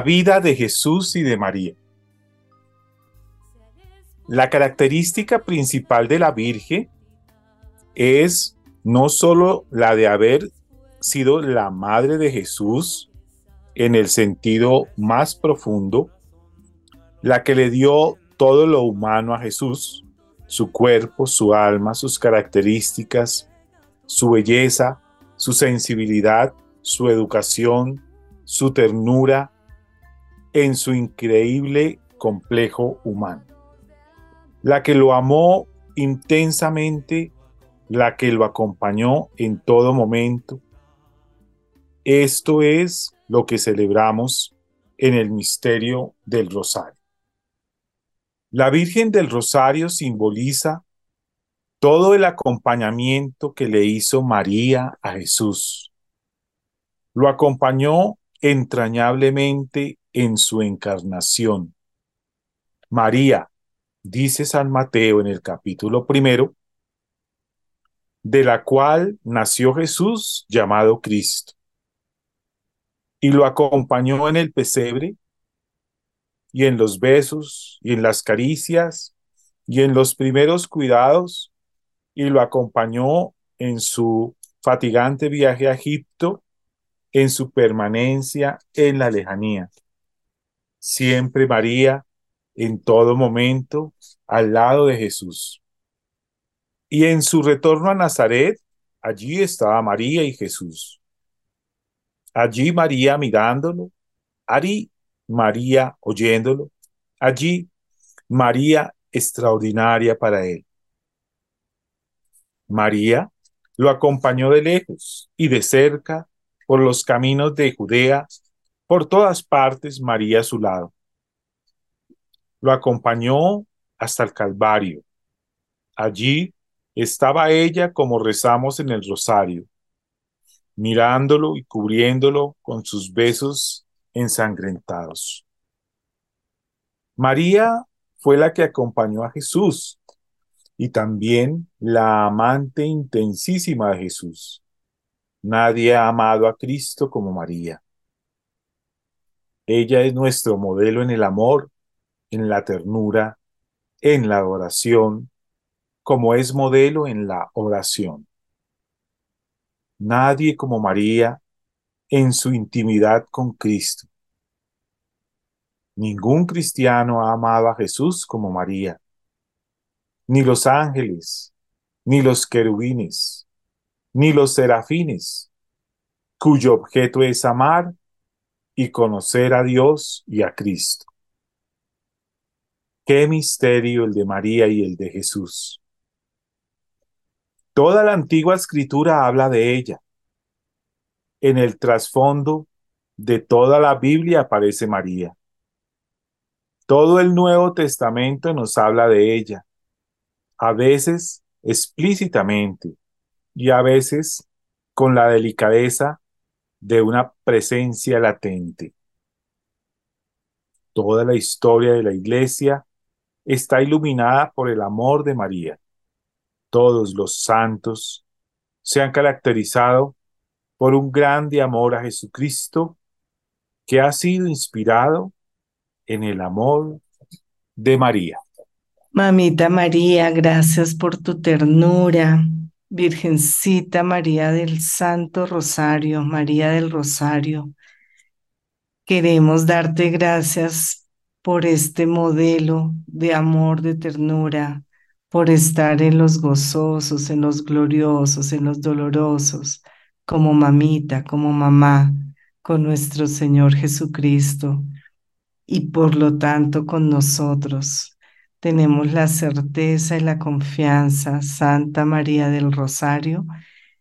La vida de Jesús y de María. La característica principal de la Virgen es no sólo la de haber sido la madre de Jesús en el sentido más profundo, la que le dio todo lo humano a Jesús, su cuerpo, su alma, sus características, su belleza, su sensibilidad, su educación, su ternura, en su increíble complejo humano. La que lo amó intensamente, la que lo acompañó en todo momento. Esto es lo que celebramos en el misterio del rosario. La Virgen del Rosario simboliza todo el acompañamiento que le hizo María a Jesús. Lo acompañó entrañablemente en su encarnación. María, dice San Mateo en el capítulo primero, de la cual nació Jesús llamado Cristo, y lo acompañó en el pesebre, y en los besos, y en las caricias, y en los primeros cuidados, y lo acompañó en su fatigante viaje a Egipto, en su permanencia en la lejanía siempre María, en todo momento, al lado de Jesús. Y en su retorno a Nazaret, allí estaba María y Jesús. Allí María mirándolo, allí María oyéndolo, allí María extraordinaria para él. María lo acompañó de lejos y de cerca por los caminos de Judea por todas partes María a su lado. Lo acompañó hasta el Calvario. Allí estaba ella como rezamos en el rosario, mirándolo y cubriéndolo con sus besos ensangrentados. María fue la que acompañó a Jesús y también la amante intensísima de Jesús. Nadie ha amado a Cristo como María. Ella es nuestro modelo en el amor, en la ternura, en la adoración, como es modelo en la oración. Nadie como María en su intimidad con Cristo. Ningún cristiano ha amado a Jesús como María. Ni los ángeles, ni los querubines, ni los serafines, cuyo objeto es amar y conocer a Dios y a Cristo. Qué misterio el de María y el de Jesús. Toda la antigua escritura habla de ella. En el trasfondo de toda la Biblia aparece María. Todo el Nuevo Testamento nos habla de ella, a veces explícitamente y a veces con la delicadeza de una presencia latente. Toda la historia de la iglesia está iluminada por el amor de María. Todos los santos se han caracterizado por un grande amor a Jesucristo que ha sido inspirado en el amor de María. Mamita María, gracias por tu ternura. Virgencita María del Santo Rosario, María del Rosario, queremos darte gracias por este modelo de amor, de ternura, por estar en los gozosos, en los gloriosos, en los dolorosos, como mamita, como mamá, con nuestro Señor Jesucristo y por lo tanto con nosotros tenemos la certeza y la confianza, Santa María del Rosario,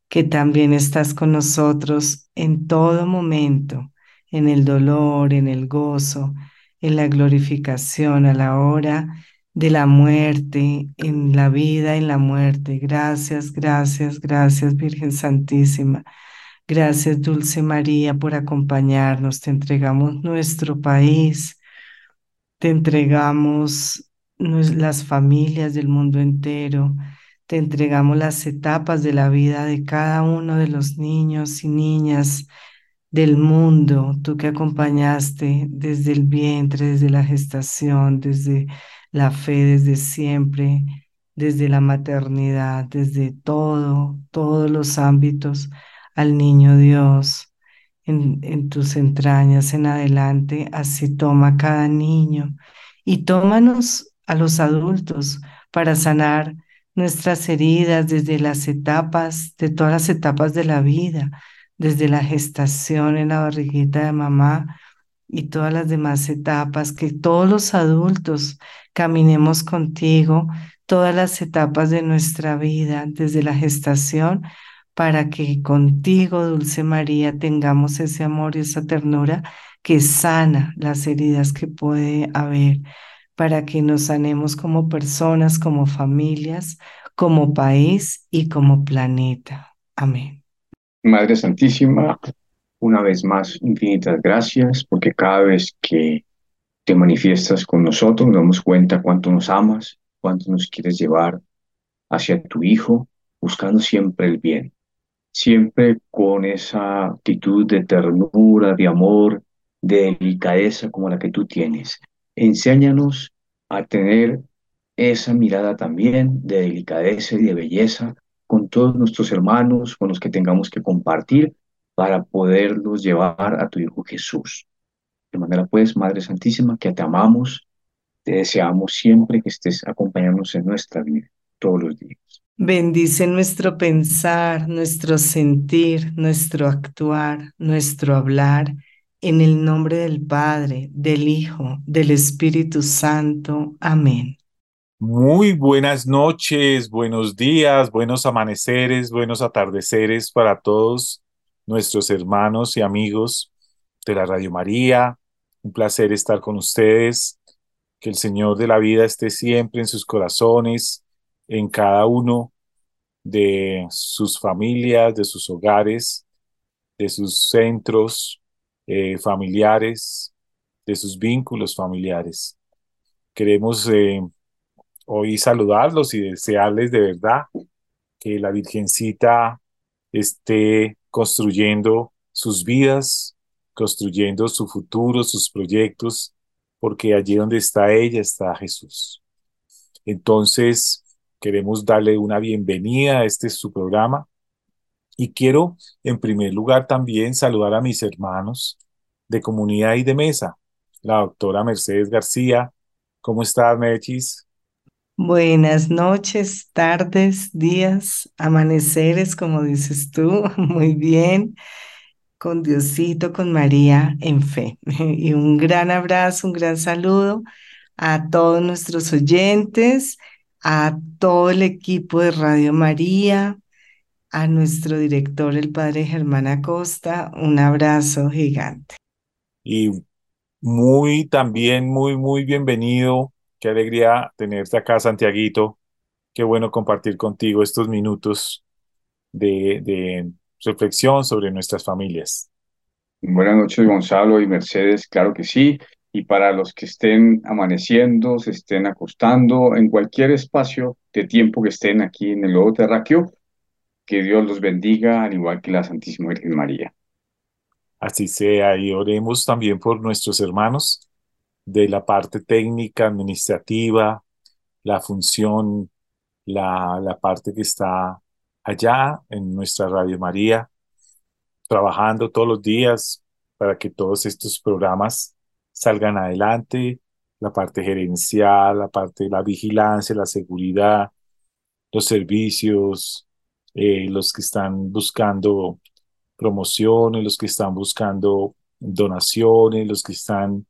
que también estás con nosotros en todo momento, en el dolor, en el gozo, en la glorificación a la hora de la muerte, en la vida y la muerte. Gracias, gracias, gracias Virgen Santísima. Gracias Dulce María por acompañarnos. Te entregamos nuestro país. Te entregamos las familias del mundo entero. Te entregamos las etapas de la vida de cada uno de los niños y niñas del mundo, tú que acompañaste desde el vientre, desde la gestación, desde la fe, desde siempre, desde la maternidad, desde todo, todos los ámbitos al niño Dios en, en tus entrañas en adelante, así toma cada niño y tómanos a los adultos para sanar nuestras heridas desde las etapas, de todas las etapas de la vida, desde la gestación en la barriguita de mamá y todas las demás etapas, que todos los adultos caminemos contigo, todas las etapas de nuestra vida, desde la gestación, para que contigo, Dulce María, tengamos ese amor y esa ternura que sana las heridas que puede haber para que nos sanemos como personas, como familias, como país y como planeta. Amén. Madre Santísima, una vez más, infinitas gracias, porque cada vez que te manifiestas con nosotros, nos damos cuenta cuánto nos amas, cuánto nos quieres llevar hacia tu Hijo, buscando siempre el bien, siempre con esa actitud de ternura, de amor, de delicadeza como la que tú tienes. Enséñanos a tener esa mirada también de delicadeza y de belleza con todos nuestros hermanos, con los que tengamos que compartir para poderlos llevar a tu Hijo Jesús. De manera pues, Madre Santísima, que te amamos, te deseamos siempre que estés acompañándonos en nuestra vida, todos los días. Bendice nuestro pensar, nuestro sentir, nuestro actuar, nuestro hablar en el nombre del Padre, del Hijo, del Espíritu Santo. Amén. Muy buenas noches, buenos días, buenos amaneceres, buenos atardeceres para todos nuestros hermanos y amigos de la Radio María. Un placer estar con ustedes. Que el Señor de la vida esté siempre en sus corazones, en cada uno de sus familias, de sus hogares, de sus centros, eh, familiares, de sus vínculos familiares. Queremos eh, hoy saludarlos y desearles de verdad que la Virgencita esté construyendo sus vidas, construyendo su futuro, sus proyectos, porque allí donde está ella está Jesús. Entonces, queremos darle una bienvenida a este su programa y quiero, en primer lugar, también saludar a mis hermanos de comunidad y de mesa, la doctora Mercedes García. ¿Cómo estás, Mechis? Buenas noches, tardes, días, amaneceres, como dices tú. Muy bien. Con Diosito, con María en fe. Y un gran abrazo, un gran saludo a todos nuestros oyentes, a todo el equipo de Radio María, a nuestro director, el padre Germán Acosta, un abrazo gigante. Y muy también, muy, muy bienvenido. Qué alegría tenerte acá, Santiaguito. Qué bueno compartir contigo estos minutos de, de reflexión sobre nuestras familias. Buenas noches, Gonzalo y Mercedes. Claro que sí. y para los que estén amaneciendo, se estén acostando, en cualquier espacio de tiempo que estén aquí en el globo terráqueo, que Dios los bendiga, al igual que la Santísima Virgen María. Así sea, y oremos también por nuestros hermanos de la parte técnica, administrativa, la función, la, la parte que está allá en nuestra Radio María, trabajando todos los días para que todos estos programas salgan adelante, la parte gerencial, la parte de la vigilancia, la seguridad, los servicios, eh, los que están buscando promociones, los que están buscando donaciones, los que están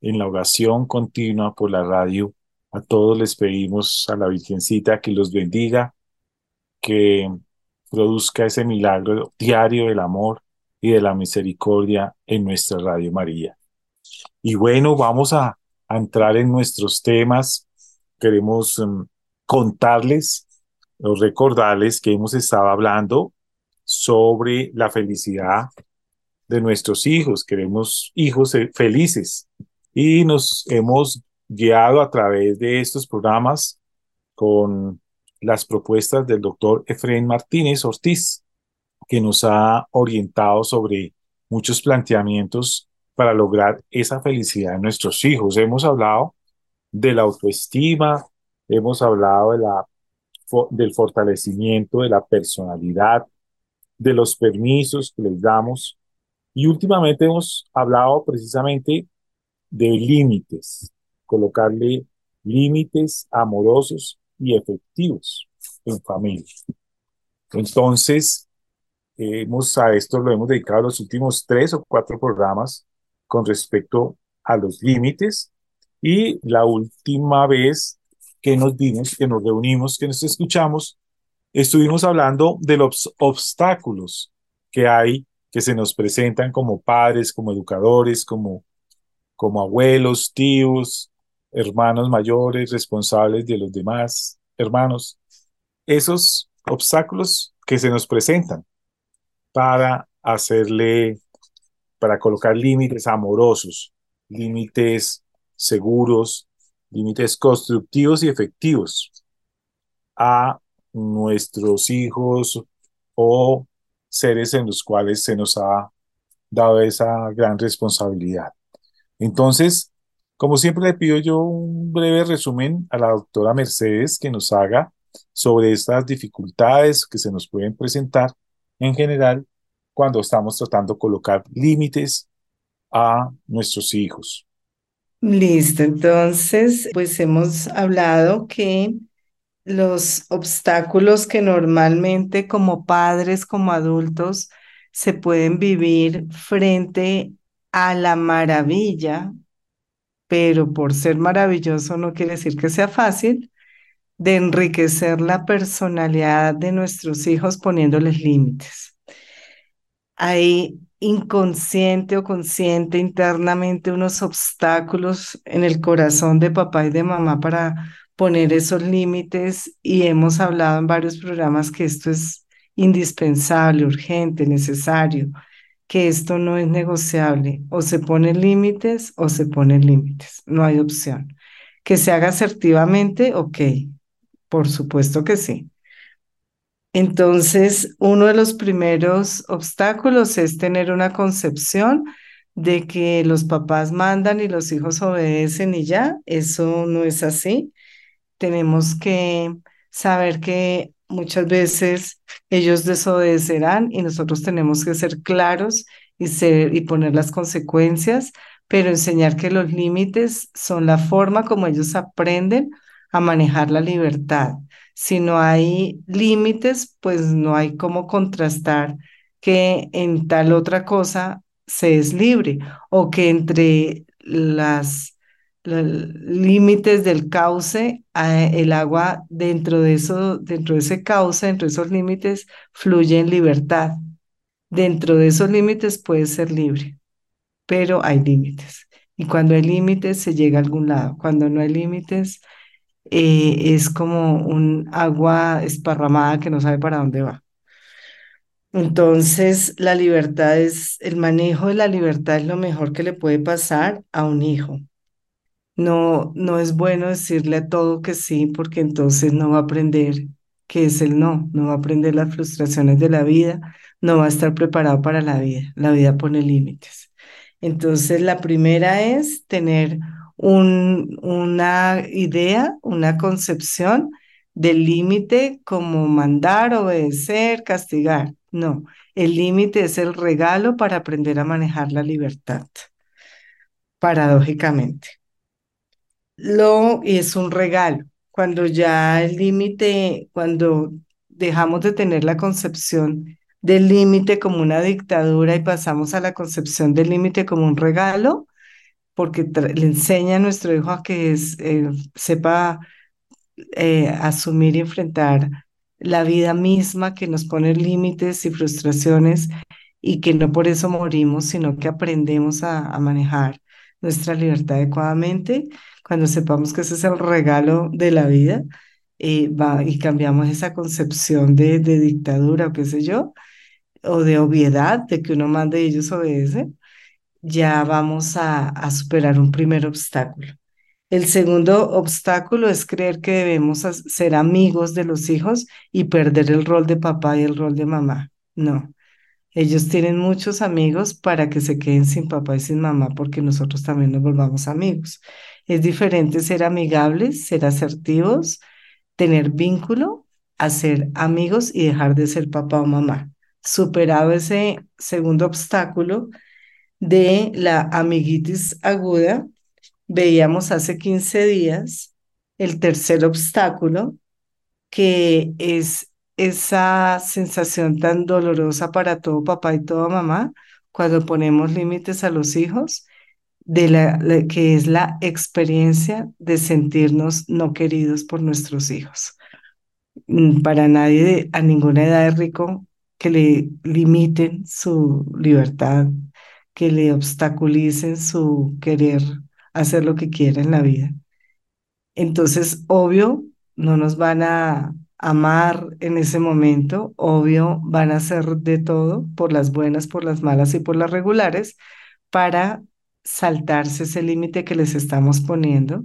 en la oración continua por la radio. A todos les pedimos a la Virgencita que los bendiga, que produzca ese milagro diario del amor y de la misericordia en nuestra Radio María. Y bueno, vamos a, entrar en nuestros temas. Queremos em, contarles recordarles que hemos estado hablando sobre la felicidad de nuestros hijos. Queremos hijos eh, felices y nos hemos guiado a través de estos programas con las propuestas del doctor Efraín Martínez Ortiz, que nos ha orientado sobre muchos planteamientos para lograr esa felicidad en nuestros hijos. Hemos hablado de la autoestima, hemos hablado de la, del fortalecimiento de la personalidad, de los permisos que les damos y últimamente hemos hablado precisamente de límites, colocarle límites amorosos y efectivos en familia. Entonces, hemos a esto lo hemos dedicado los últimos tres o cuatro programas con respecto a los límites y la última vez que nos vimos, que nos reunimos, que nos escuchamos, estuvimos hablando de los obstáculos que hay, que se nos presentan como padres, como educadores, como, como abuelos, tíos, hermanos mayores, responsables de los demás hermanos. Esos obstáculos que se nos presentan para hacerle para colocar límites amorosos, límites seguros, límites constructivos y efectivos a nuestros hijos o seres en los cuales se nos ha dado esa gran responsabilidad. Entonces, como siempre le pido yo un breve resumen a la doctora Mercedes que nos haga sobre estas dificultades que se nos pueden presentar en general cuando estamos tratando de colocar límites a nuestros hijos. Listo, entonces, pues hemos hablado que los obstáculos que normalmente como padres, como adultos, se pueden vivir frente a la maravilla, pero por ser maravilloso no quiere decir que sea fácil, de enriquecer la personalidad de nuestros hijos poniéndoles límites hay inconsciente o consciente internamente unos obstáculos en el corazón de papá y de mamá para poner esos límites y hemos hablado en varios programas que esto es indispensable, urgente, necesario, que esto no es negociable, o se ponen límites o se ponen límites, no hay opción. Que se haga asertivamente, ok, por supuesto que sí, entonces, uno de los primeros obstáculos es tener una concepción de que los papás mandan y los hijos obedecen y ya. Eso no es así. Tenemos que saber que muchas veces ellos desobedecerán y nosotros tenemos que ser claros y, y poner las consecuencias, pero enseñar que los límites son la forma como ellos aprenden a manejar la libertad si no hay límites, pues no hay cómo contrastar que en tal otra cosa se es libre o que entre las límites del cauce, el agua dentro de eso, dentro de ese cauce, dentro de esos límites, fluye en libertad. Dentro de esos límites puede ser libre, pero hay límites. Y cuando hay límites se llega a algún lado. Cuando no hay límites, eh, es como un agua esparramada que no sabe para dónde va. Entonces, la libertad es, el manejo de la libertad es lo mejor que le puede pasar a un hijo. No, no es bueno decirle a todo que sí, porque entonces no va a aprender qué es el no, no va a aprender las frustraciones de la vida, no va a estar preparado para la vida. La vida pone límites. Entonces, la primera es tener un, una idea, una concepción del límite como mandar, obedecer, castigar. No, el límite es el regalo para aprender a manejar la libertad, paradójicamente. Lo, es un regalo. Cuando ya el límite, cuando dejamos de tener la concepción del límite como una dictadura y pasamos a la concepción del límite como un regalo, porque le enseña a nuestro hijo a que es, eh, sepa eh, asumir y enfrentar la vida misma que nos pone límites y frustraciones y que no por eso morimos, sino que aprendemos a, manejar nuestra libertad adecuadamente. Cuando sepamos que ese es el regalo de la vida eh, y cambiamos esa concepción de, de dictadura o qué sé yo, o de obviedad, de que uno manda y ellos obedecen, ya vamos a, superar un primer obstáculo. El segundo obstáculo es creer que debemos ser amigos de los hijos y perder el rol de papá y el rol de mamá. No, ellos tienen muchos amigos para que se queden sin papá y sin mamá porque nosotros también nos volvamos amigos. Es diferente ser amigables, ser asertivos, tener vínculo, a ser amigos y dejar de ser papá o mamá. Superado ese segundo obstáculo de la amiguitis aguda, veíamos hace 15 días el tercer obstáculo, que es esa sensación tan dolorosa para todo papá y toda mamá cuando ponemos límites a los hijos, de la, que es la experiencia de sentirnos no queridos por nuestros hijos. Mm, para nadie a ninguna edad es rico que le limiten su libertad, que le obstaculicen su querer hacer lo que quiera en la vida. Entonces, obvio, no nos van a amar en ese momento, obvio, van a hacer de todo, por las buenas, por las malas y por las regulares, para saltarse ese límite que les estamos poniendo.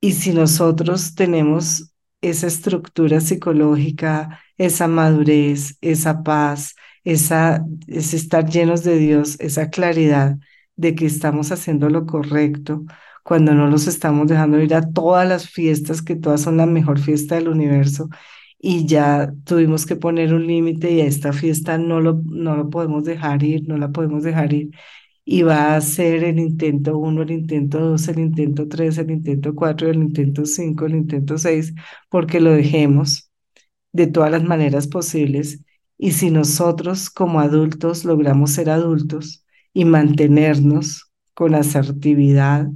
Y si nosotros tenemos esa estructura psicológica, esa madurez, esa paz, esa, ese estar llenos de Dios, esa claridad, de que estamos haciendo lo correcto, cuando no los estamos dejando ir a todas las fiestas, que todas son la mejor fiesta del universo, y ya tuvimos que poner un límite y a esta fiesta no lo, no lo podemos dejar ir, no la podemos dejar ir. Y va a ser el intento uno, el intento dos, el intento tres, el intento cuatro, el intento cinco, el intento seis, porque lo dejemos de todas las maneras posibles. Y si nosotros como adultos logramos ser adultos, y mantenernos con asertividad,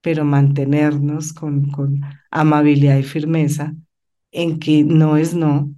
pero mantenernos con, con amabilidad y firmeza en que no es no,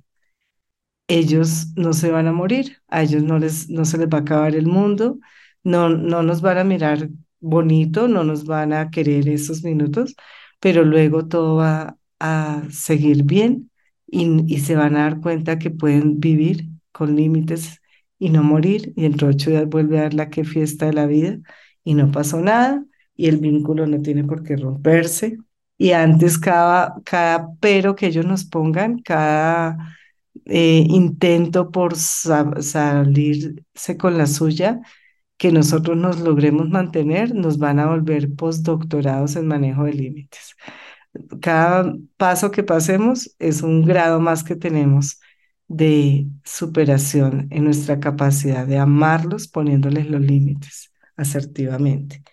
ellos no se van a morir, a ellos no, les, no se les va a acabar el mundo, no, no nos van a mirar bonito, no nos van a querer esos minutos, pero luego todo va a seguir bien y, y se van a dar cuenta que pueden vivir con límites y no morir, y dentro de ocho días vuelve a dar la que fiesta de la vida y no pasó nada, y el vínculo no tiene por qué romperse. Y antes cada, cada pero que ellos nos pongan, cada eh, intento por salirse con la suya, que nosotros nos logremos mantener, nos van a volver postdoctorados en manejo de límites. Cada paso que pasemos es un grado más que tenemos de superación en nuestra capacidad de amarlos poniéndoles los límites asertivamente.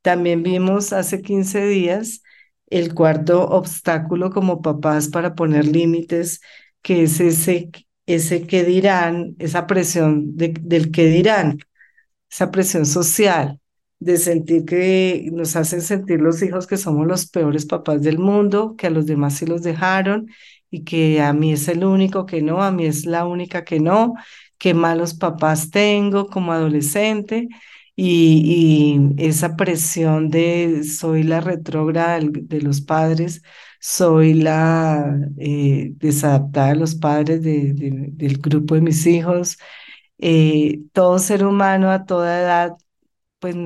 También vimos hace 15 días el cuarto obstáculo como papás para poner límites, que es ese, ese que dirán, esa presión del que dirán, esa presión social de sentir que nos hacen sentir los hijos que somos los peores papás del mundo, que a los demás sí los dejaron y que a mí es el único que no, a mí es la única que no, qué malos papás tengo como adolescente y, esa presión de soy la retrógrada de los padres, soy la eh, desadaptada de los padres del grupo de mis hijos. Eh, todo ser humano a toda edad, pues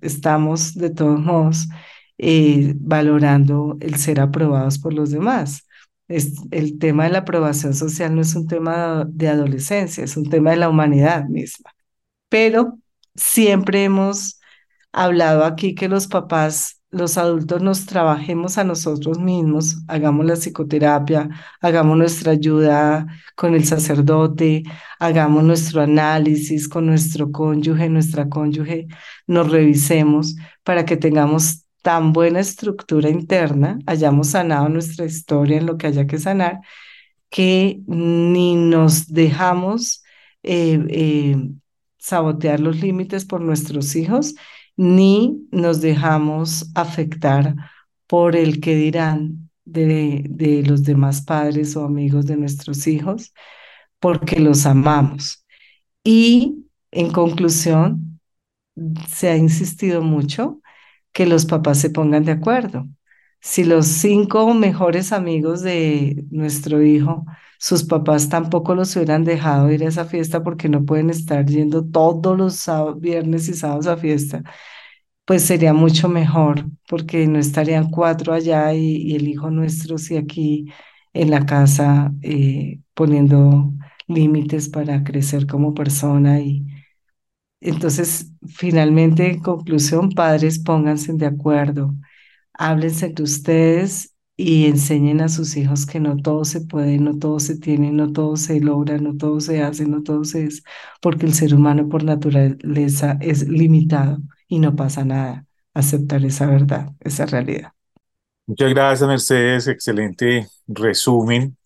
estamos de todos modos eh, valorando el ser aprobados por los demás. Es, el tema de la aprobación social no es un tema de adolescencia, es un tema de la humanidad misma. Pero siempre hemos hablado aquí que los papás, los adultos nos trabajemos a nosotros mismos, hagamos la psicoterapia, hagamos nuestra ayuda con el sacerdote, hagamos nuestro análisis con nuestro cónyuge, nuestra cónyuge, nos revisemos para que tengamos tan buena estructura interna, hayamos sanado nuestra historia en lo que haya que sanar, que ni nos dejamos eh, eh, sabotear los límites por nuestros hijos, ni nos dejamos afectar por el que dirán de, de los demás padres o amigos de nuestros hijos, porque los amamos. Y en conclusión, se ha insistido mucho que los papás se pongan de acuerdo. Si los cinco mejores amigos de nuestro hijo sus papás tampoco los hubieran dejado ir a esa fiesta porque no pueden estar yendo todos los viernes y sábados a fiesta, pues sería mucho mejor porque no estarían cuatro allá y, el hijo nuestro sí aquí en la casa eh, poniendo límites para crecer como persona y entonces finalmente en conclusión padres pónganse de acuerdo háblense entre ustedes y enseñen a sus hijos que no todo se puede, no todo se tiene, no todo se logra, no todo se hace, no todo se es, porque el ser humano por naturaleza es limitado y no pasa nada. Aceptar esa verdad, esa realidad. Muchas gracias, Mercedes. Excelente resumen.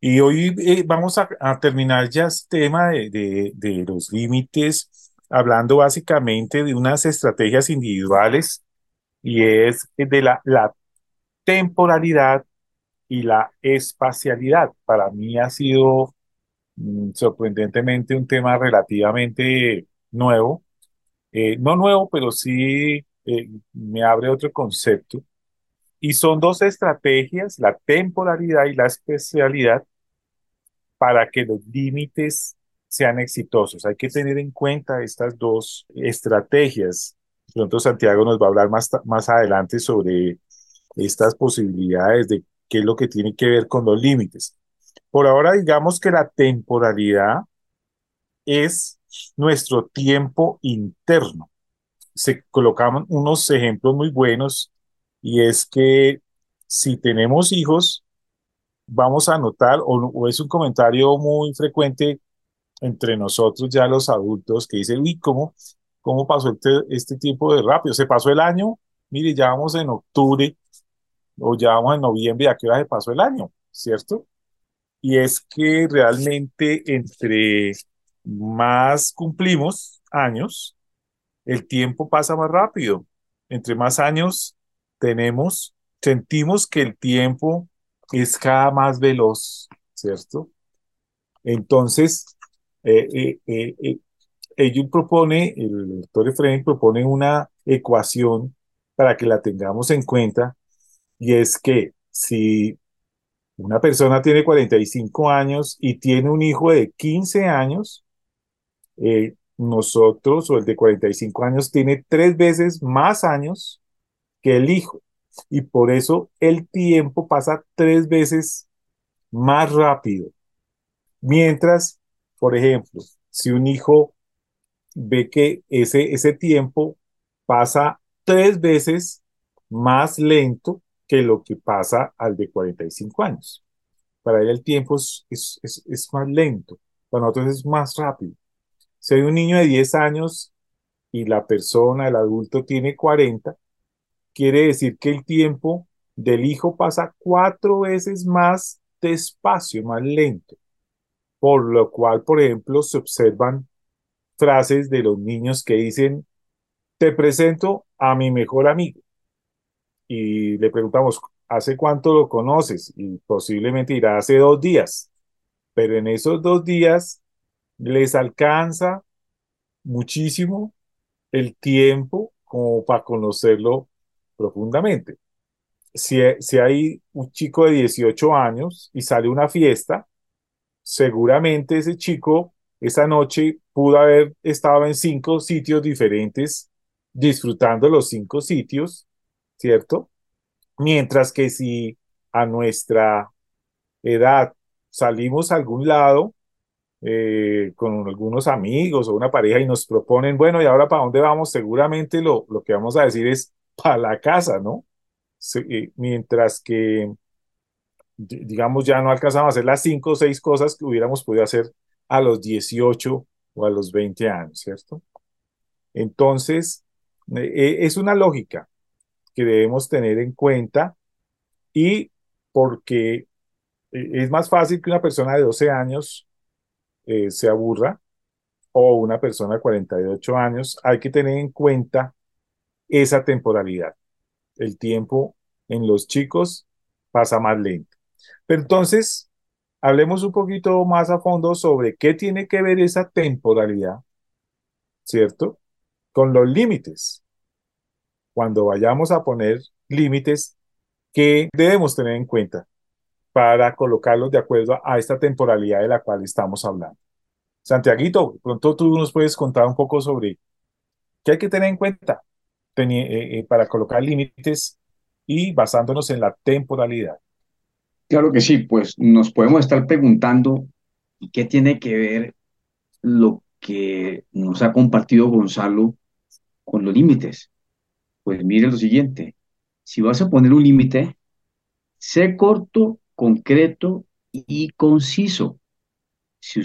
Y hoy eh, vamos a, terminar ya este tema de, de los límites, hablando básicamente de unas estrategias individuales y es de la, temporalidad y la espacialidad. Para mí ha sido mm, sorprendentemente un tema relativamente nuevo. Eh, no nuevo, pero sí eh, me abre otro concepto. Y son dos estrategias, la temporalidad y la especialidad, para que los límites sean exitosos. Hay que tener en cuenta estas dos estrategias. Pronto Santiago nos va a hablar más, más adelante sobre estas posibilidades de qué es lo que tiene que ver con los límites. Por ahora, digamos que la temporalidad es nuestro tiempo interno. Se colocaban unos ejemplos muy buenos y es que si tenemos hijos, vamos a notar, o, es un comentario muy frecuente entre nosotros ya los adultos que dicen, uy, ¿cómo, cómo pasó este, este tiempo de rápido? Se pasó el año, mire, ya vamos en octubre o ya vamos en noviembre, ¿a qué hora se pasó el año? ¿Cierto? Y es que realmente entre más cumplimos años, el tiempo pasa más rápido. Entre más años tenemos, sentimos que el tiempo es cada más veloz, ¿cierto? Entonces, eh, eh, eh, ellos propone, el doctor Efraín propone una ecuación para que la tengamos en cuenta y es que si una persona tiene 45 años y tiene un hijo de 15 años, eh, nosotros o el de 45 años tiene tres veces más años que el hijo. Y por eso el tiempo pasa tres veces más rápido. Mientras, por ejemplo, si un hijo ve que ese, ese tiempo pasa tres veces más lento que lo que pasa al de 45 años. Para él el tiempo es, es, es, más lento, para nosotros es más rápido. Si hay un niño de 10 años y la persona, el adulto, tiene 40, quiere decir que el tiempo del hijo pasa cuatro veces más despacio, más lento. Por lo cual, por ejemplo, se observan frases de los niños que dicen, te presento a mi mejor amigo y le preguntamos, ¿hace cuánto lo conoces? Y posiblemente irá hace dos días, pero en esos dos días les alcanza muchísimo el tiempo como para conocerlo profundamente. Si, si hay un chico de 18 años y sale una fiesta, seguramente ese chico esa noche pudo haber estado en cinco sitios diferentes disfrutando los cinco sitios, ¿cierto? Mientras que si a nuestra edad salimos a algún lado eh, con algunos amigos o una pareja y nos proponen, bueno, ¿y ahora para dónde vamos? Seguramente lo, lo que vamos a decir es para la casa, ¿no? Eh, mientras que, digamos, ya no alcanzamos a hacer las cinco o seis cosas que hubiéramos podido hacer a los 18 o a los 20 años, ¿cierto? Entonces, eh, es una lógica que debemos tener en cuenta y porque es más fácil que una persona de 12 años eh, se aburra o una persona de 48 años, hay que tener en cuenta esa temporalidad. El tiempo en los chicos pasa más lento. Pero entonces, hablemos un poquito más a fondo sobre qué tiene que ver esa temporalidad, ¿cierto? Con los límites. Cuando vayamos a poner límites, ¿qué debemos tener en cuenta? para colocarlos de acuerdo a esta temporalidad de la cual estamos hablando. Santiaguito, pronto tú nos puedes contar un poco sobre qué hay que tener en cuenta eh, eh, para colocar límites y basándonos en la temporalidad. Claro que sí, pues nos podemos estar preguntando qué tiene que ver lo que nos ha compartido Gonzalo con los límites. Pues mire lo siguiente, si vas a poner un límite, sé corto concreto y conciso. Si,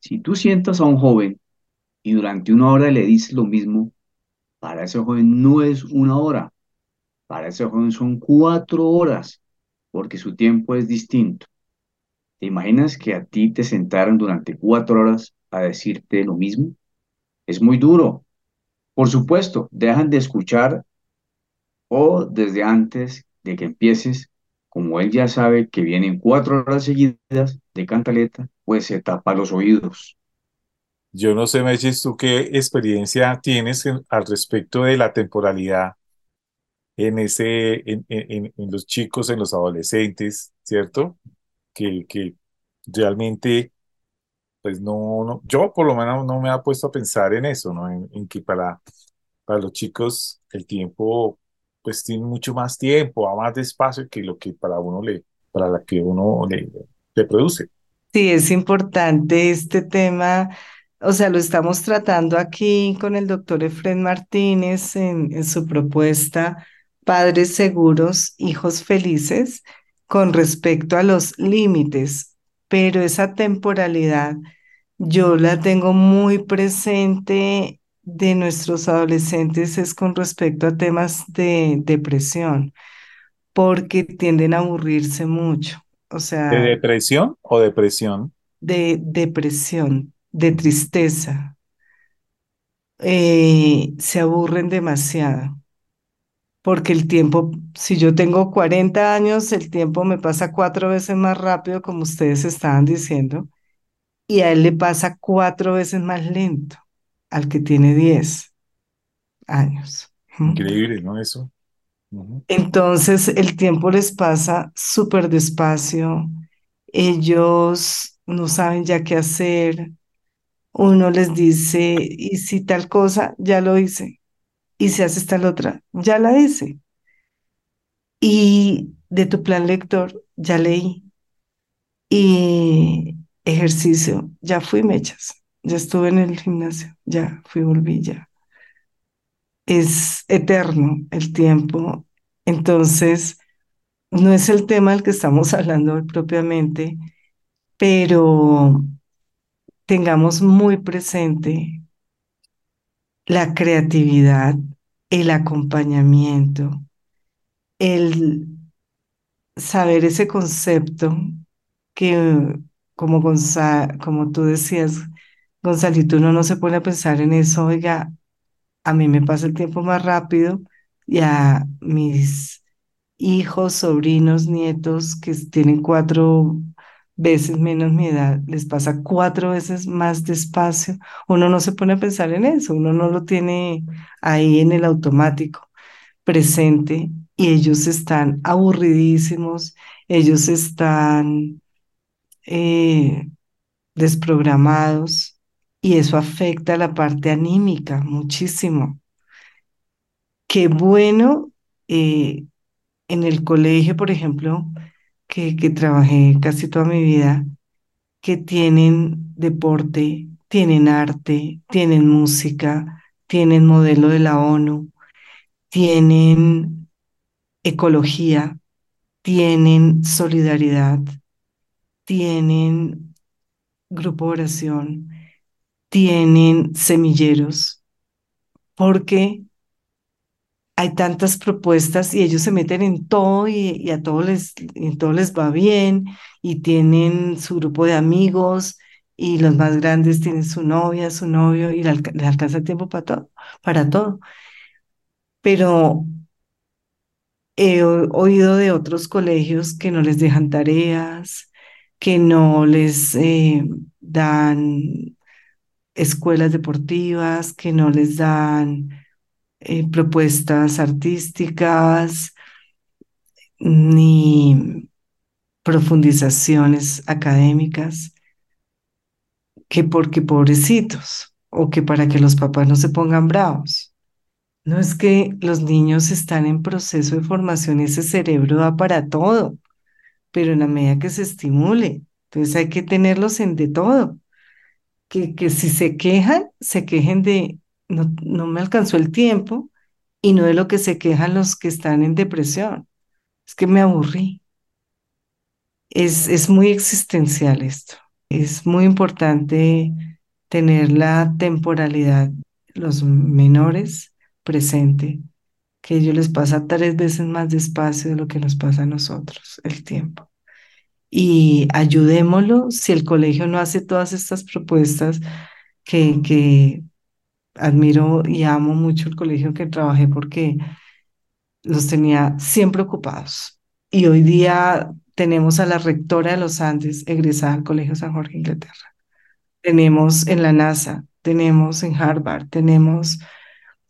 si, tú sientas a un joven y durante una hora le dices lo mismo, para ese joven no es una hora, para ese joven son cuatro horas, porque su tiempo es distinto. ¿Te imaginas que a ti te sentaran durante cuatro horas a decirte lo mismo? Es muy duro. Por supuesto, dejan de escuchar o desde antes de que empieces como él ya sabe que vienen cuatro horas seguidas de cantaleta, pues se tapa los oídos. Yo no sé, Mechis, tú qué experiencia tienes al respecto de la temporalidad en ese, en, en, en, los chicos, en los adolescentes, ¿cierto? Que, que realmente, pues no, no, yo por lo menos no me ha puesto a pensar en eso, ¿no? En, en que para, para los chicos el tiempo pues tiene mucho más tiempo, va más despacio que lo que para uno le, para la que uno le, le produce. Sí, es importante este tema. O sea, lo estamos tratando aquí con el doctor Efren Martínez en, en su propuesta Padres Seguros, Hijos Felices, con respecto a los límites, pero esa temporalidad yo la tengo muy presente de nuestros adolescentes es con respecto a temas de depresión, porque tienden a aburrirse mucho. O sea, ¿De depresión o depresión? De depresión, de tristeza. Eh, se aburren demasiado. Porque el tiempo, si yo tengo 40 años, el tiempo me pasa cuatro veces más rápido, como ustedes estaban diciendo, y a él le pasa cuatro veces más lento al que tiene 10 años. Increíble, ¿no? Eso. Entonces el tiempo les pasa súper despacio, ellos no saben ya qué hacer, uno les dice, y si tal cosa, ya lo hice, y si haces tal otra, ya la hice. Y de tu plan lector, ya leí. Y ejercicio, ya fui mechas ya estuve en el gimnasio, ya fui, volví, ya. Es eterno el tiempo, entonces no es el tema del que estamos hablando propiamente, pero tengamos muy presente la creatividad, el acompañamiento, el saber ese concepto que, como, como tú decías, Gonzalito, uno no se pone a pensar en eso, oiga, a mí me pasa el tiempo más rápido y a mis hijos, sobrinos, nietos que tienen cuatro veces menos mi edad, les pasa cuatro veces más despacio. Uno no se pone a pensar en eso, uno no lo tiene ahí en el automático presente y ellos están aburridísimos, ellos están eh, desprogramados y eso afecta la parte anímica muchísimo. Qué bueno eh, en el colegio, por ejemplo, que, que trabajé casi toda mi vida, que tienen deporte, tienen arte, tienen música, tienen modelo de la ONU, tienen ecología, tienen solidaridad, tienen grupo oración, tienen semilleros, porque hay tantas propuestas y ellos se meten en todo y, a todos les, en todo les va bien y tienen su grupo de amigos y los más grandes tienen su novia, su novio y les alcanza el tiempo para todo, para todo. Pero he oído de otros colegios que no les dejan tareas, que no les eh, dan escuelas deportivas, que no les dan eh, propuestas artísticas ni profundizaciones académicas, que porque pobrecitos o que para que los papás no se pongan bravos. No es que los niños están en proceso de formación ese cerebro da para todo, pero en la medida que se estimule, entonces hay que tenerlos en de todo. Que, que si se quejan, se quejen de no, no me alcanzó el tiempo y no de lo que se quejan los que están en depresión. Es que me aburrí. Es, es muy existencial esto. Es muy importante tener la temporalidad, los menores presente, que ellos les pasa tres veces más despacio de lo que nos pasa a nosotros el tiempo. Y ayudémoslo si el colegio no hace todas estas propuestas que, que admiro y amo mucho el colegio que trabajé porque los tenía siempre ocupados. Y hoy día tenemos a la rectora de los Andes egresada al Colegio San Jorge, Inglaterra. Tenemos en la NASA, tenemos en Harvard, tenemos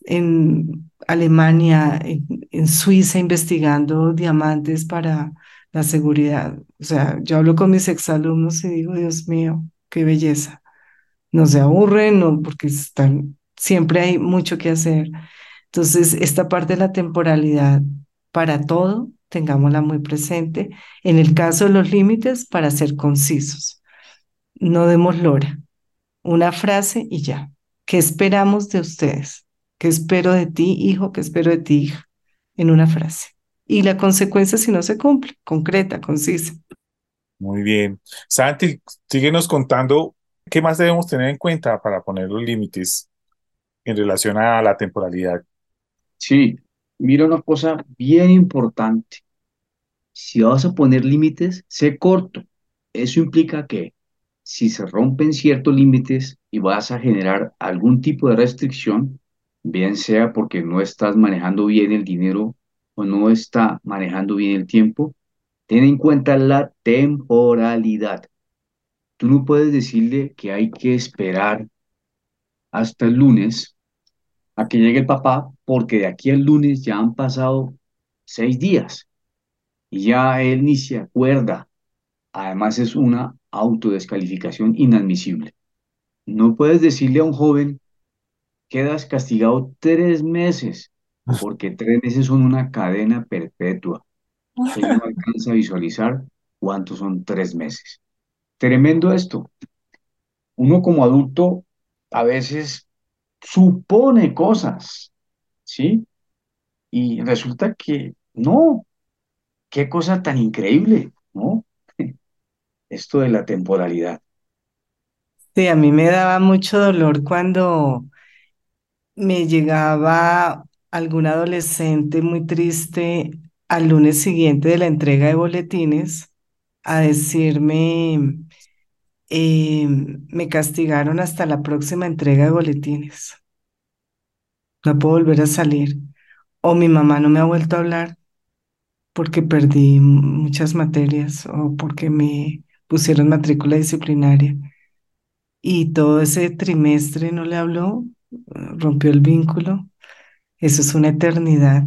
en Alemania, en, en Suiza investigando diamantes para la seguridad. O sea, yo hablo con mis exalumnos y digo, Dios mío, qué belleza. No se aburren, no, porque están siempre hay mucho que hacer. Entonces, esta parte de la temporalidad para todo, tengámosla muy presente. En el caso de los límites, para ser concisos. No demos lora. Una frase y ya. ¿Qué esperamos de ustedes? ¿Qué espero de ti, hijo? ¿Qué espero de ti, hija? En una frase. Y la consecuencia si no se cumple, concreta, concisa. Muy bien. Santi, síguenos contando qué más debemos tener en cuenta para poner los límites en relación a la temporalidad. Sí, mira una cosa bien importante. Si vas a poner límites, sé corto. Eso implica que si se rompen ciertos límites y vas a generar algún tipo de restricción, bien sea porque no estás manejando bien el dinero o no está manejando bien el tiempo, ten en cuenta la temporalidad. Tú no puedes decirle que hay que esperar hasta el lunes a que llegue el papá, porque de aquí al lunes ya han pasado seis días y ya él ni se acuerda. Además es una autodescalificación inadmisible. No puedes decirle a un joven, quedas castigado tres meses, porque tres meses son una cadena perpetua. Él no alcanza a visualizar cuántos son tres meses. Tremendo esto. Uno como adulto a veces supone cosas, ¿sí? Y resulta que no. Qué cosa tan increíble, ¿no? Esto de la temporalidad. Sí, a mí me daba mucho dolor cuando me llegaba algún adolescente muy triste al lunes siguiente de la entrega de boletines a decirme, eh, me castigaron hasta la próxima entrega de boletines. No puedo volver a salir. O mi mamá no me ha vuelto a hablar porque perdí muchas materias o porque me pusieron matrícula disciplinaria y todo ese trimestre no le habló, rompió el vínculo. Eso es una eternidad.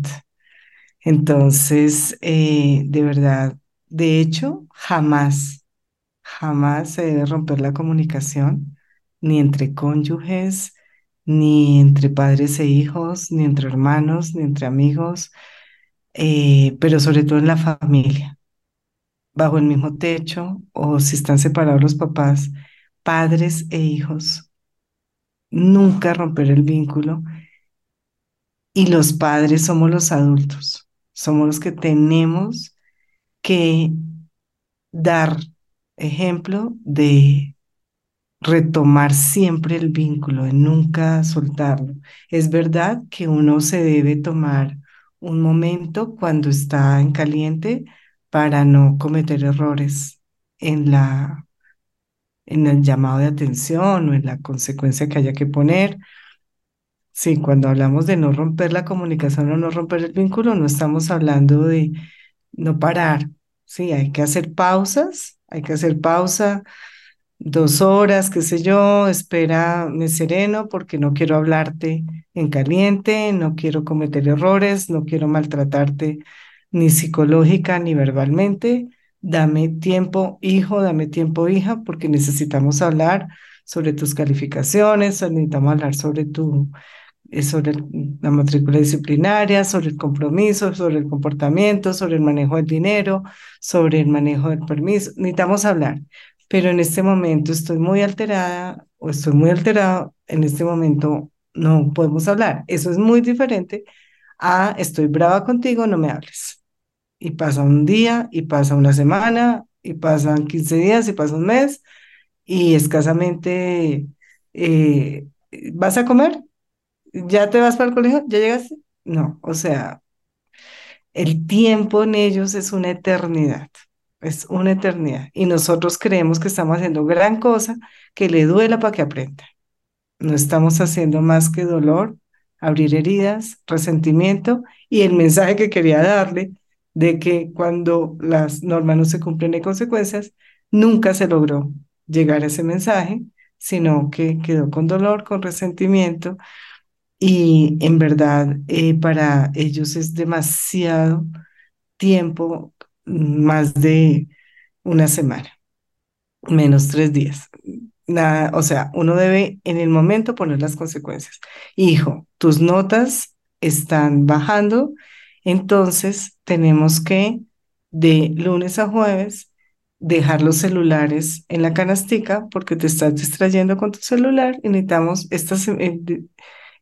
Entonces, eh, de verdad, de hecho, jamás, jamás se debe romper la comunicación, ni entre cónyuges, ni entre padres e hijos, ni entre hermanos, ni entre amigos, eh, pero sobre todo en la familia, bajo el mismo techo o si están separados los papás, padres e hijos. Nunca romper el vínculo. Y los padres somos los adultos, somos los que tenemos que dar ejemplo de retomar siempre el vínculo, de nunca soltarlo. Es verdad que uno se debe tomar un momento cuando está en caliente para no cometer errores en la en el llamado de atención o en la consecuencia que haya que poner. Sí, cuando hablamos de no romper la comunicación o no romper el vínculo, no estamos hablando de no parar. Sí, hay que hacer pausas, hay que hacer pausa, dos horas, qué sé yo, espera, me sereno porque no quiero hablarte en caliente, no quiero cometer errores, no quiero maltratarte ni psicológica ni verbalmente. Dame tiempo, hijo, dame tiempo, hija, porque necesitamos hablar sobre tus calificaciones, necesitamos hablar sobre tu sobre la matrícula disciplinaria, sobre el compromiso, sobre el comportamiento, sobre el manejo del dinero, sobre el manejo del permiso. Necesitamos hablar, pero en este momento estoy muy alterada o estoy muy alterado, en este momento no podemos hablar. Eso es muy diferente a estoy brava contigo, no me hables. Y pasa un día, y pasa una semana, y pasan 15 días, y pasa un mes, y escasamente, eh, ¿vas a comer? ¿Ya te vas para el colegio? ¿Ya llegaste? No, o sea, el tiempo en ellos es una eternidad, es una eternidad. Y nosotros creemos que estamos haciendo gran cosa que le duela para que aprenda. No estamos haciendo más que dolor, abrir heridas, resentimiento y el mensaje que quería darle de que cuando las normas no se cumplen hay consecuencias, nunca se logró llegar a ese mensaje, sino que quedó con dolor, con resentimiento y en verdad eh, para ellos es demasiado tiempo, más de una semana, menos tres días. Nada, o sea, uno debe en el momento poner las consecuencias. Hijo, tus notas están bajando, entonces tenemos que de lunes a jueves dejar los celulares en la canastica porque te estás distrayendo con tu celular y necesitamos estas, eh,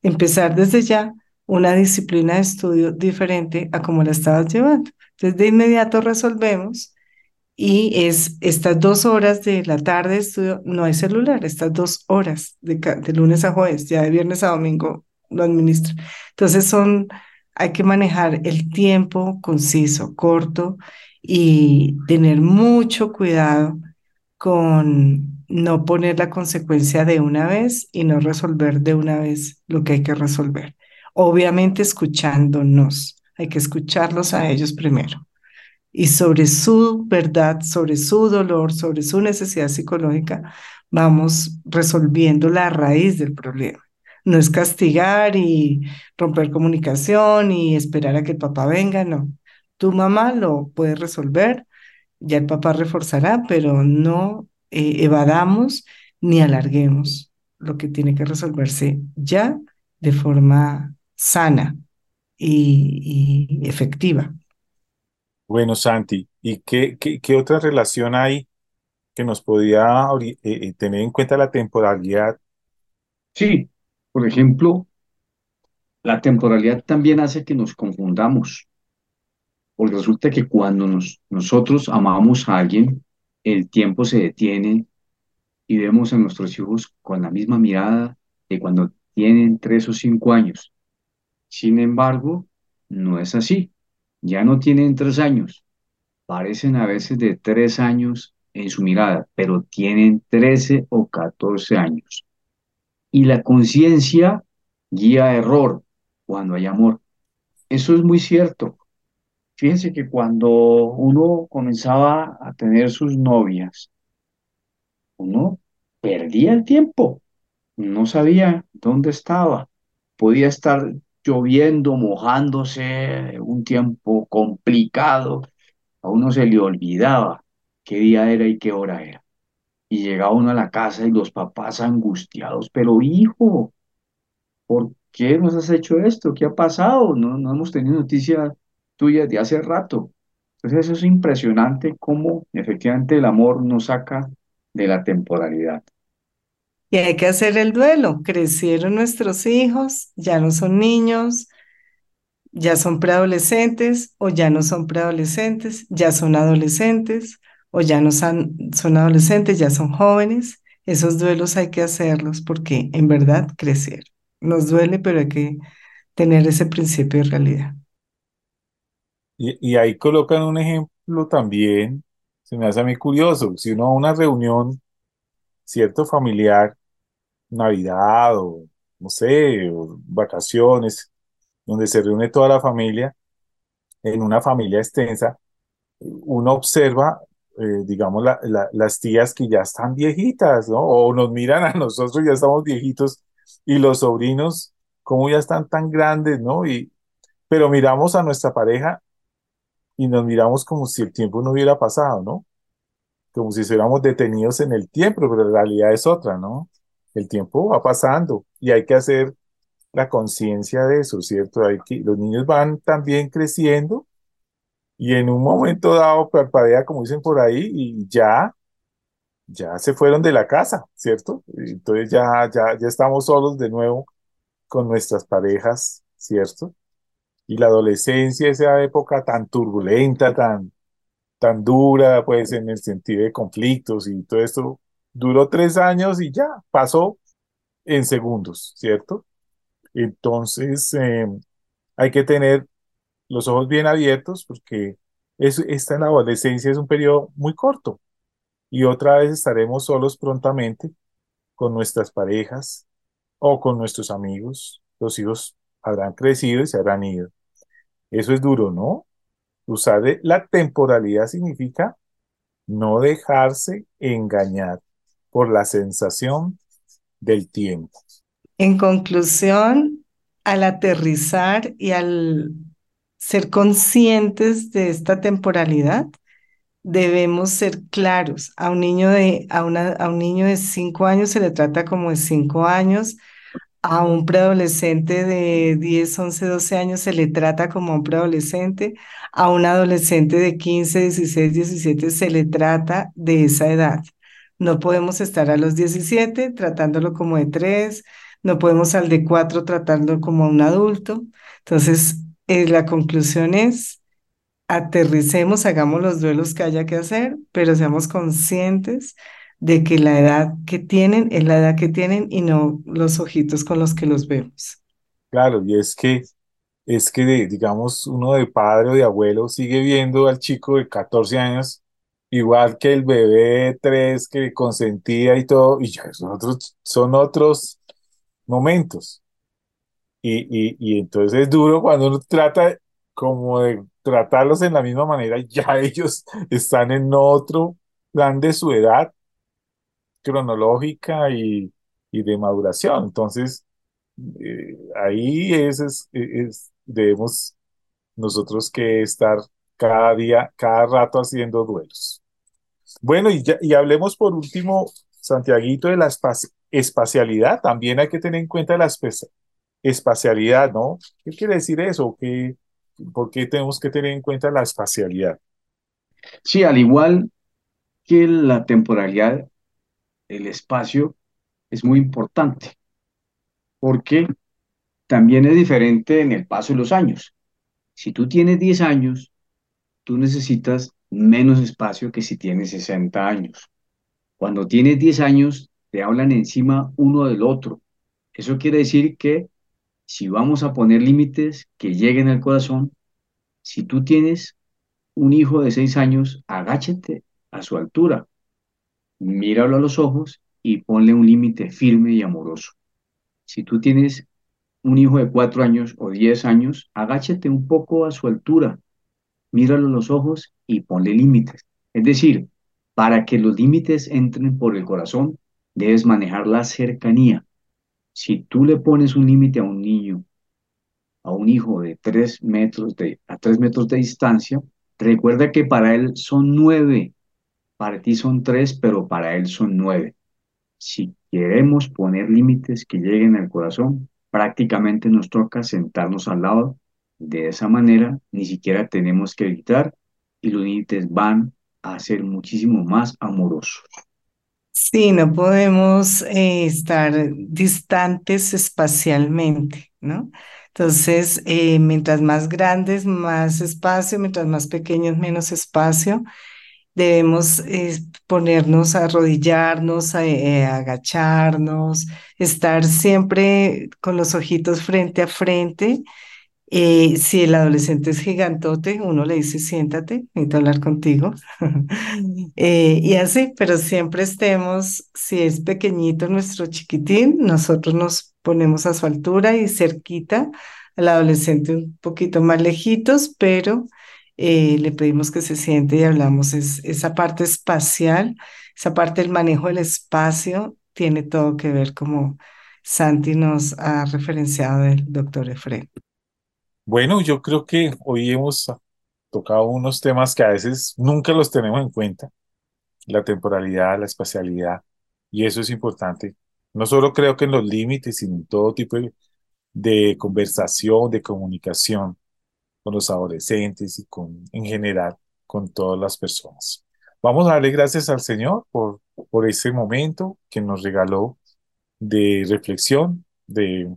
empezar desde ya una disciplina de estudio diferente a como la estabas llevando. Entonces, de inmediato resolvemos y es estas dos horas de la tarde de estudio, no hay celular, estas dos horas de, lunes a jueves, ya de viernes a domingo lo administra. Entonces, son, hay que manejar el tiempo conciso, corto y tener mucho cuidado con no poner la consecuencia de una vez y no resolver de una vez lo que hay que resolver. Obviamente escuchándonos, hay que escucharlos a ellos primero. Y sobre su verdad, sobre su dolor, sobre su necesidad psicológica, vamos resolviendo la raíz del problema. No es castigar y romper comunicación y esperar a que el papá venga, no. Tu mamá lo puede resolver, ya el papá reforzará, pero no eh, evadamos ni alarguemos lo que tiene que resolverse ya de forma sana y, efectiva. Bueno, Santi, ¿y qué, qué, otra relación hay que nos podía eh, eh, tener en cuenta la temporalidad? Sí, por ejemplo, la temporalidad también hace que nos confundamos, porque resulta que cuando nos, nosotros amamos a alguien, el tiempo se detiene y vemos a nuestros hijos con la misma mirada de cuando tienen tres o cinco años. Sin embargo, no es así. Ya no tienen tres años. Parecen a veces de tres años en su mirada, pero tienen trece o catorce años. Y la conciencia guía error cuando hay amor. Eso es muy cierto. Fíjense que cuando uno comenzaba a tener sus novias, uno perdía el tiempo, no sabía dónde estaba, podía estar lloviendo, mojándose, un tiempo complicado, a uno se le olvidaba qué día era y qué hora era. Y llegaba uno a la casa y los papás angustiados, pero hijo, ¿por qué nos has hecho esto? ¿Qué ha pasado? No, no hemos tenido noticia tuya de hace rato. Entonces eso es impresionante cómo efectivamente el amor nos saca de la temporalidad. Y hay que hacer el duelo. Crecieron nuestros hijos, ya no son niños, ya son preadolescentes o ya no son preadolescentes, ya son adolescentes o ya no son, son adolescentes, ya son jóvenes. Esos duelos hay que hacerlos porque en verdad crecieron. Nos duele, pero hay que tener ese principio de realidad. Y, ahí colocan un ejemplo también, se me hace a mí curioso, si uno a una reunión, cierto, familiar, Navidad o, no sé, vacaciones, donde se reúne toda la familia, en una familia extensa, uno observa, eh, digamos, la- las tías que ya están viejitas, ¿no? O nos miran a nosotros, ya estamos viejitos, y los sobrinos, como ya están tan grandes, ¿no? Y, pero miramos a nuestra pareja y nos miramos como si el tiempo no hubiera pasado, ¿no? Como si estuviéramos detenidos en el tiempo, pero la realidad es otra, ¿no? El tiempo va pasando y hay que hacer la conciencia de eso, ¿cierto? Los niños van también creciendo y en un momento dado parpadea, como dicen por ahí, y ya, ya se fueron de la casa, ¿cierto? Entonces ya, ya, ya estamos solos de nuevo con nuestras parejas, ¿cierto? Y la adolescencia, esa época tan turbulenta, tan, tan dura, pues en el sentido de conflictos y todo esto, duró tres años y ya, pasó en segundos, ¿cierto? Entonces, eh, hay que tener los ojos bien abiertos porque es, esta en la adolescencia es un periodo muy corto y otra vez estaremos solos prontamente con nuestras parejas o con nuestros amigos. Los hijos habrán crecido y se habrán ido. Eso es duro, ¿no? Usar de- la temporalidad significa no dejarse engañar por la sensación del tiempo. En conclusión, al aterrizar y al ser conscientes de esta temporalidad, debemos ser claros. A un niño de, a una, a un niño de cinco años se le trata como de cinco años, a un preadolescente de 10, 11, 12 años se le trata como a un preadolescente, a un adolescente de 15, 16, 17 se le trata de esa edad. No podemos estar a los 17 tratándolo como de 3, no podemos al de 4 tratándolo como a un adulto. Entonces, eh, la conclusión es, aterricemos, hagamos los duelos que haya que hacer, pero seamos conscientes de que la edad que tienen es la edad que tienen y no los ojitos con los que los vemos. Claro, y es que, es que, digamos, uno de padre o de abuelo sigue viendo al chico de 14 años igual que el bebé de 3 que consentía y todo, y ya son otros, son otros momentos. Y, y, y entonces es duro cuando uno trata como de tratarlos en la misma manera, ya ellos están en otro plan de su edad cronológica y, y de maduración. Entonces, eh, ahí es, es, debemos nosotros que estar cada día, cada rato haciendo duelos. Bueno, y, ya- y hablemos por último, Santiaguito, de la espaci- espacialidad. También hay que tener en cuenta la espacialidad, ¿no? ¿Qué quiere decir eso? ¿Qué, por qué tenemos que tener en cuenta la espacialidad? Sí, al igual que la temporalidad, el espacio es muy importante porque también es diferente en el paso de los años. Si tú tienes 10 años, tú necesitas menos espacio que si tienes 60 años. Cuando tienes 10 años, te hablan encima uno del otro. Eso quiere decir que si vamos a poner límites que lleguen al corazón, si tú tienes un hijo de 6 años, agáchate a su altura, míralo a los ojos y ponle un límite firme y amoroso. Si tú tienes un hijo de 4 años o 10 años, agáchate un poco a su altura, míralo a los ojos y ponle límites. Es decir, Para que los límites entren por el corazón, debes manejar la cercanía. Si tú le pones un límite a un niño, a un hijo de tres metros de, a tres metros de distancia, recuerda que para él son nueve, para ti son tres, pero para él son nueve. Si queremos poner límites que lleguen al corazón, prácticamente nos toca sentarnos al lado. De esa manera, ni siquiera tenemos que evitar y los límites van a ser muchísimo más amorosos. Sí, no podemos eh, estar distantes espacialmente, ¿no? Entonces, eh, mientras más grandes, más espacio, mientras más pequeños, menos espacio. Debemos eh, ponernos a arrodillarnos, a, agacharnos, estar siempre con los ojitos frente a frente eh, si el adolescente es gigantote, uno le dice, siéntate, necesito hablar contigo. Eh, y así, pero siempre estemos, si es pequeñito nuestro chiquitín, nosotros nos ponemos a su altura y cerquita al adolescente un poquito más lejitos, pero eh, le pedimos que se siente y hablamos. Es, esa parte espacial, esa parte del manejo del espacio, tiene todo que ver como Santi nos ha referenciado el doctor Efraín. Bueno, yo creo que hoy hemos tocado unos temas que a veces nunca los tenemos en cuenta. La temporalidad, la espacialidad, y eso es importante. No solo creo que en los límites, sino en todo tipo de, conversación, de comunicación con los adolescentes y con, en general, con todas las personas. Vamos a darle gracias al Señor por, por ese momento que nos regaló de reflexión, de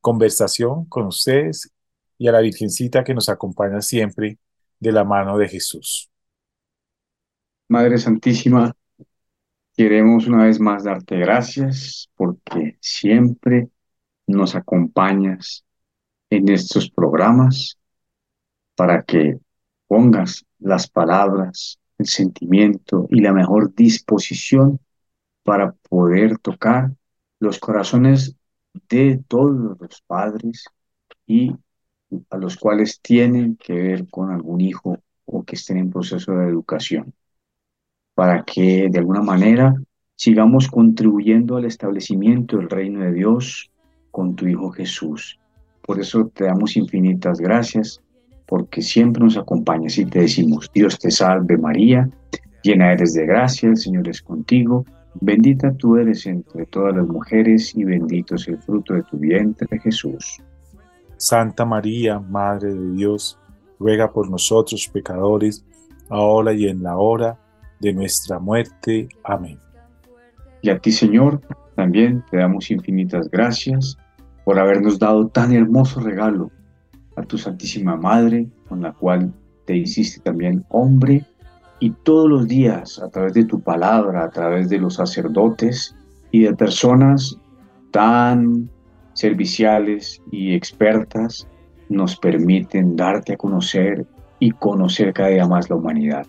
conversación con ustedes y a la Virgencita que nos acompaña siempre de la mano de Jesús. Madre Santísima, queremos una vez más darte gracias porque siempre nos acompañas en estos programas para que pongas las palabras, el sentimiento y la mejor disposición para poder tocar los corazones de todos los padres y a los cuales tienen que ver con algún hijo o que estén en proceso de educación, para que de alguna manera sigamos contribuyendo al establecimiento del reino de Dios con tu Hijo Jesús. Por eso te damos infinitas gracias, porque siempre nos acompañas y te decimos, Dios te salve María, llena eres de gracia, el Señor es contigo, bendita tú eres entre todas las mujeres y bendito es el fruto de tu vientre Jesús. Santa María, Madre de Dios, ruega por nosotros pecadores, ahora y en la hora de nuestra muerte. Amén. Y a ti, Señor, también te damos infinitas gracias por habernos dado tan hermoso regalo a tu Santísima Madre, con la cual te hiciste también hombre, y todos los días, a través de tu palabra, a través de los sacerdotes y de personas tan serviciales y expertas nos permiten darte a conocer y conocer cada día más la humanidad.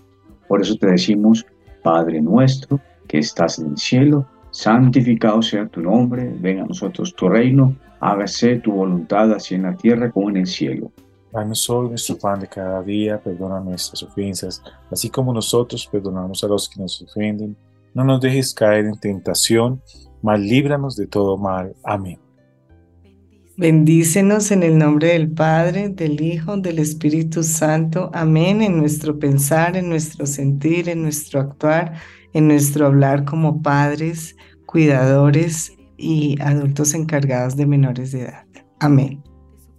Por eso te decimos, Padre nuestro, que estás en el cielo, santificado sea tu nombre, venga a nosotros tu reino, hágase tu voluntad así en la tierra como en el cielo. Danos hoy nuestro pan de cada día, perdona nuestras ofensas, así como nosotros perdonamos a los que nos ofenden. No nos dejes caer en tentación, mas líbranos de todo mal. Amén. Bendícenos en el nombre del Padre, del Hijo, del Espíritu Santo. Amén. En nuestro pensar, en nuestro sentir, en nuestro actuar, en nuestro hablar como padres, cuidadores y adultos encargados de menores de edad. Amén.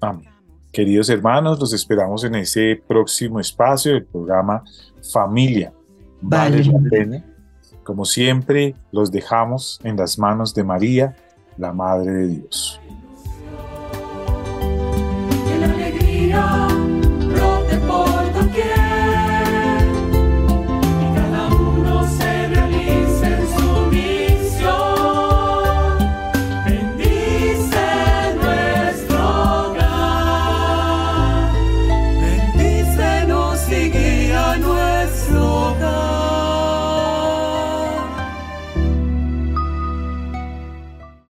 Amén. Queridos hermanos, los esperamos en ese próximo espacio del programa Familia. Vale, vale. Como siempre, los dejamos en las manos de María, la Madre de Dios. Protepol doquier.